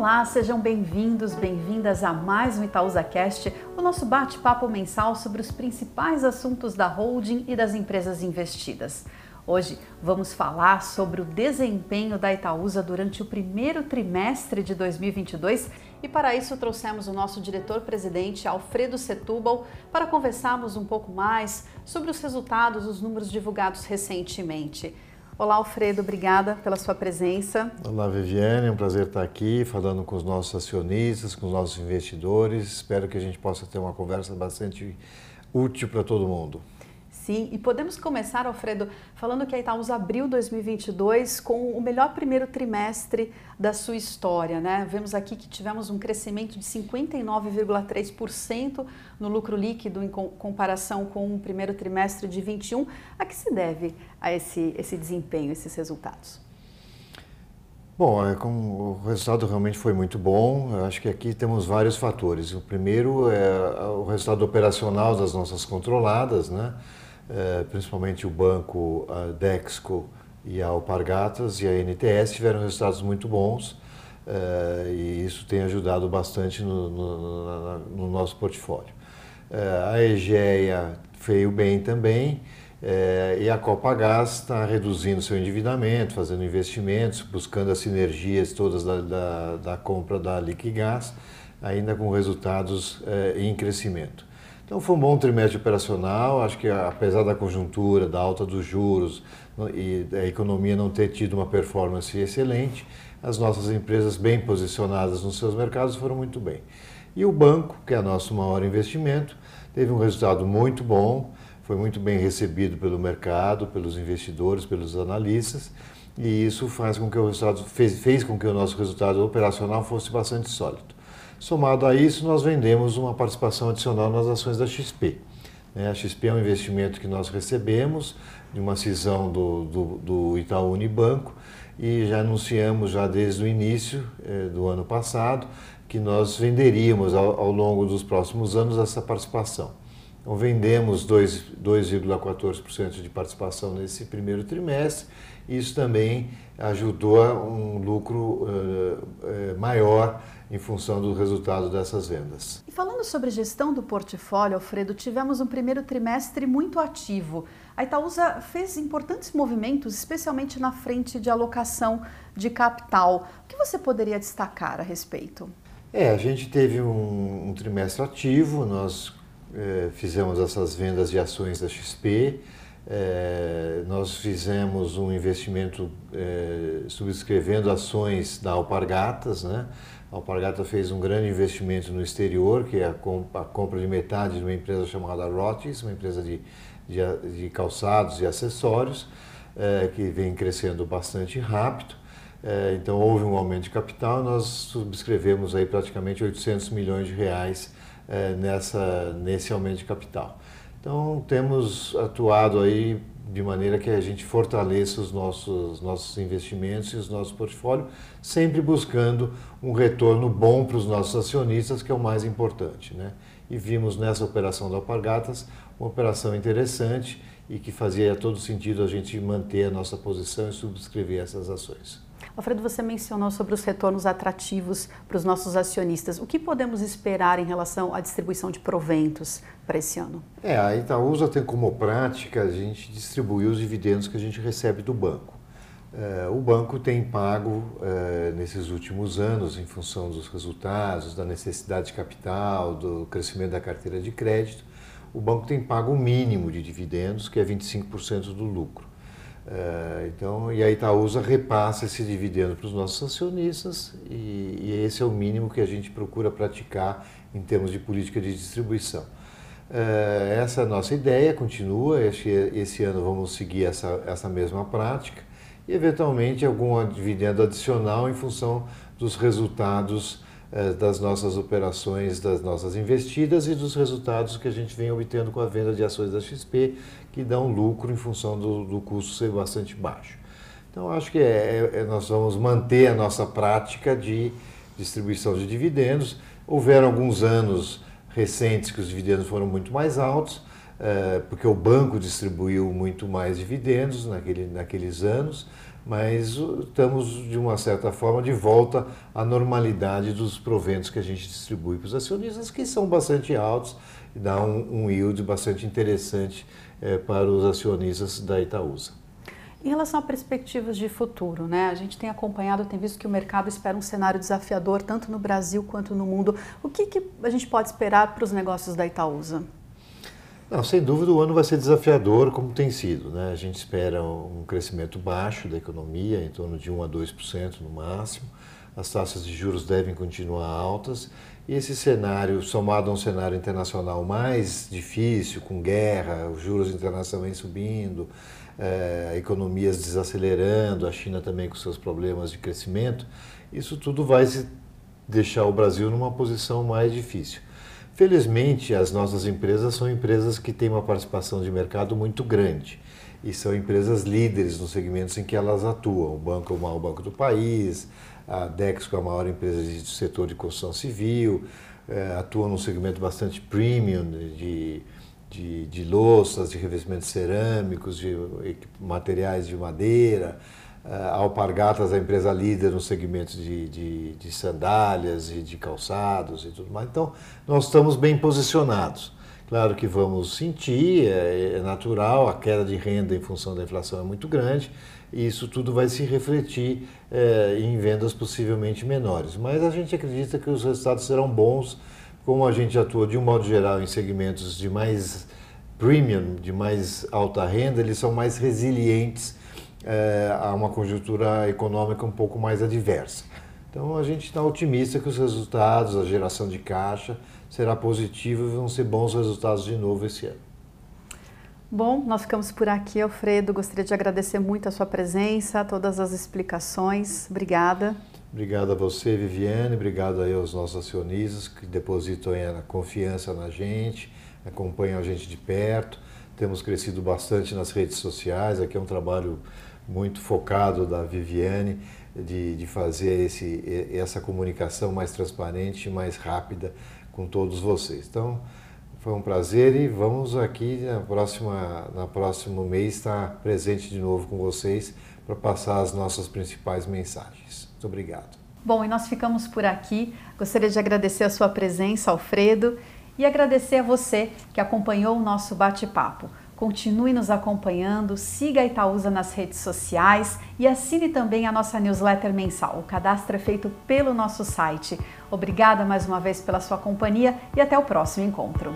Olá, sejam bem-vindos, bem-vindas a mais um Itaúsa Cast, o nosso bate-papo mensal sobre os principais assuntos da holding e das empresas investidas. Hoje vamos falar sobre o desempenho da Itaúsa durante o primeiro trimestre de 2022 e para isso trouxemos o nosso diretor-presidente Alfredo Setúbal para conversarmos um pouco mais sobre os resultados, os números divulgados recentemente. Olá, Alfredo, obrigada pela sua presença. Olá, Viviane, é um prazer estar aqui falando com os nossos acionistas, com os nossos investidores. Espero que a gente possa ter uma conversa bastante útil para todo mundo. Sim, e podemos começar, Alfredo, falando que a Itaúsa abriu 2022 com o melhor primeiro trimestre da sua história, né? Vemos aqui que tivemos um crescimento de 59,3% no lucro líquido em comparação com o primeiro trimestre de 21. A que se deve a esse, esse desempenho, esses resultados? Bom, é, o resultado realmente foi muito bom. Eu acho que aqui temos vários fatores. O primeiro é o resultado operacional das nossas controladas, né? É, principalmente o banco a Dexco e a Alpargatas e a NTS tiveram resultados muito bons é, e isso tem ajudado bastante no, no, no nosso portfólio. É, a Egeia veio bem também e a Copagás está reduzindo seu endividamento, fazendo investimentos, buscando as sinergias todas da, da, da compra da Liquigás, ainda com resultados em crescimento. Então foi um bom trimestre operacional, acho que apesar da conjuntura, da alta dos juros e da economia não ter tido uma performance excelente, as nossas empresas bem posicionadas nos seus mercados foram muito bem. E o banco, que é nosso maior investimento, teve um resultado muito bom, foi muito bem recebido pelo mercado, pelos investidores, pelos analistas, e isso faz com que o resultado fez, fez com que o nosso resultado operacional fosse bastante sólido. Somado a isso, nós vendemos uma participação adicional nas ações da XP. Né? A XP é um investimento que nós recebemos de uma cisão do, do, do Itaú Unibanco e já anunciamos já desde o início eh, do ano passado que nós venderíamos ao, ao, longo dos próximos anos essa participação. Então vendemos 2,14% de participação nesse primeiro trimestre. Isso também ajudou a um lucro uh, maior em função do resultado dessas vendas. E falando sobre gestão do portfólio, Alfredo, tivemos um primeiro trimestre muito ativo. A Itaúsa fez importantes movimentos, especialmente na frente de alocação de capital. O que você poderia destacar a respeito? É, a gente teve um, um trimestre ativo, nós é, fizemos essas vendas de ações da XP, é, nós fizemos um investimento é, subscrevendo ações da Alpargatas, né? A Alpargata fez um grande investimento no exterior, que é a, comp a compra de metade de uma empresa chamada Rotis, uma empresa de, de, de calçados e acessórios, que vem crescendo bastante rápido. Então houve um aumento de capital, nós subscrevemos aí praticamente 800 milhões de reais é, nessa, nesse aumento de capital. Então temos atuado aí de maneira que a gente fortaleça os nossos, nossos investimentos e os nossos portfólios, sempre buscando um retorno bom para os nossos acionistas, que é o mais importante. Né? E vimos nessa operação da Alpargatas uma operação interessante e que fazia todo sentido a gente manter a nossa posição e subscrever essas ações. Alfredo, você mencionou sobre os retornos atrativos para os nossos acionistas. O que podemos esperar em relação à distribuição de proventos para esse ano? É, a Itaúsa tem como prática a gente distribuir os dividendos que a gente recebe do banco. É, o banco tem pago é, nesses últimos anos, em função dos resultados, da necessidade de capital, do crescimento da carteira de crédito, o banco tem pago o mínimo de dividendos, que é 25% do lucro. É, então, e a Itaúsa repassa esse dividendo para os nossos acionistas e, e, esse é o mínimo que a gente procura praticar em termos de política de distribuição. É, essa é a nossa ideia, continua, este, esse ano vamos seguir essa, essa mesma prática e eventualmente algum dividendo adicional em função dos resultados das nossas operações, das nossas investidas e dos resultados que a gente vem obtendo com a venda de ações da XP, que dão lucro em função do, do custo ser bastante baixo. Então, acho que é, é, nós vamos manter a nossa prática de distribuição de dividendos. Houveram alguns anos recentes que os dividendos foram muito mais altos, é, porque o banco distribuiu muito mais dividendos naquele, naqueles anos, mas estamos, de uma certa forma, de volta à normalidade dos proventos que a gente distribui para os acionistas, que são bastante altos e dá um, yield bastante interessante é, para os acionistas da Itaúsa. Em relação a perspectivas de futuro, né? A gente tem acompanhado, tem visto que o mercado espera um cenário desafiador tanto no Brasil quanto no mundo. O que, que a gente pode esperar para os negócios da Itaúsa? Não, sem dúvida o ano vai ser desafiador, como tem sido. Né? A gente espera um crescimento baixo da economia, em torno de 1 a 2% no máximo. As taxas de juros devem continuar altas. E esse cenário, somado a um cenário internacional mais difícil, com guerra, os juros internacionais subindo, é, economias desacelerando, a China também com seus problemas de crescimento, isso tudo vai deixar o Brasil numa posição mais difícil. Felizmente, as nossas empresas são empresas que têm uma participação de mercado muito grande e são empresas líderes nos segmentos em que elas atuam. O banco é o maior banco do país, a Dexco é a maior empresa do setor de construção civil, é, atua num segmento bastante premium de de, de louças, de revestimentos cerâmicos, de materiais de madeira. A Alpargatas, a empresa líder no segmento de, de, de, sandálias e de calçados e tudo mais. Então, nós estamos bem posicionados. Claro que vamos sentir, é, é natural, a queda de renda em função da inflação é muito grande e isso tudo vai se refletir é, em vendas possivelmente menores. Mas a gente acredita que os resultados serão bons como a gente atua de um modo geral em segmentos de mais premium, de mais alta renda, eles são mais resilientes é, a uma conjuntura econômica um pouco mais adversa. Então a gente está otimista que os resultados, a geração de caixa será positiva e vão ser bons resultados de novo esse ano. Bom, nós ficamos por aqui, Alfredo. Gostaria de agradecer muito a sua presença, todas as explicações. Obrigada. Obrigado a você, Viviane, obrigado aí aos nossos acionistas que depositam a confiança na gente, acompanham a gente de perto. Temos crescido bastante nas redes sociais, aqui é um trabalho muito focado da Viviane de, de fazer esse, essa comunicação mais transparente mais rápida com todos vocês. Então, foi um prazer e vamos aqui na próxima, na próximo mês estar presente de novo com vocês para passar as nossas principais mensagens. Muito obrigado. Bom, e nós ficamos por aqui. Gostaria de agradecer a sua presença, Alfredo, e agradecer a você que acompanhou o nosso bate-papo. Continue nos acompanhando, siga a Itaúsa nas redes sociais e assine também a nossa newsletter mensal. O cadastro é feito pelo nosso site. Obrigada mais uma vez pela sua companhia e até o próximo encontro.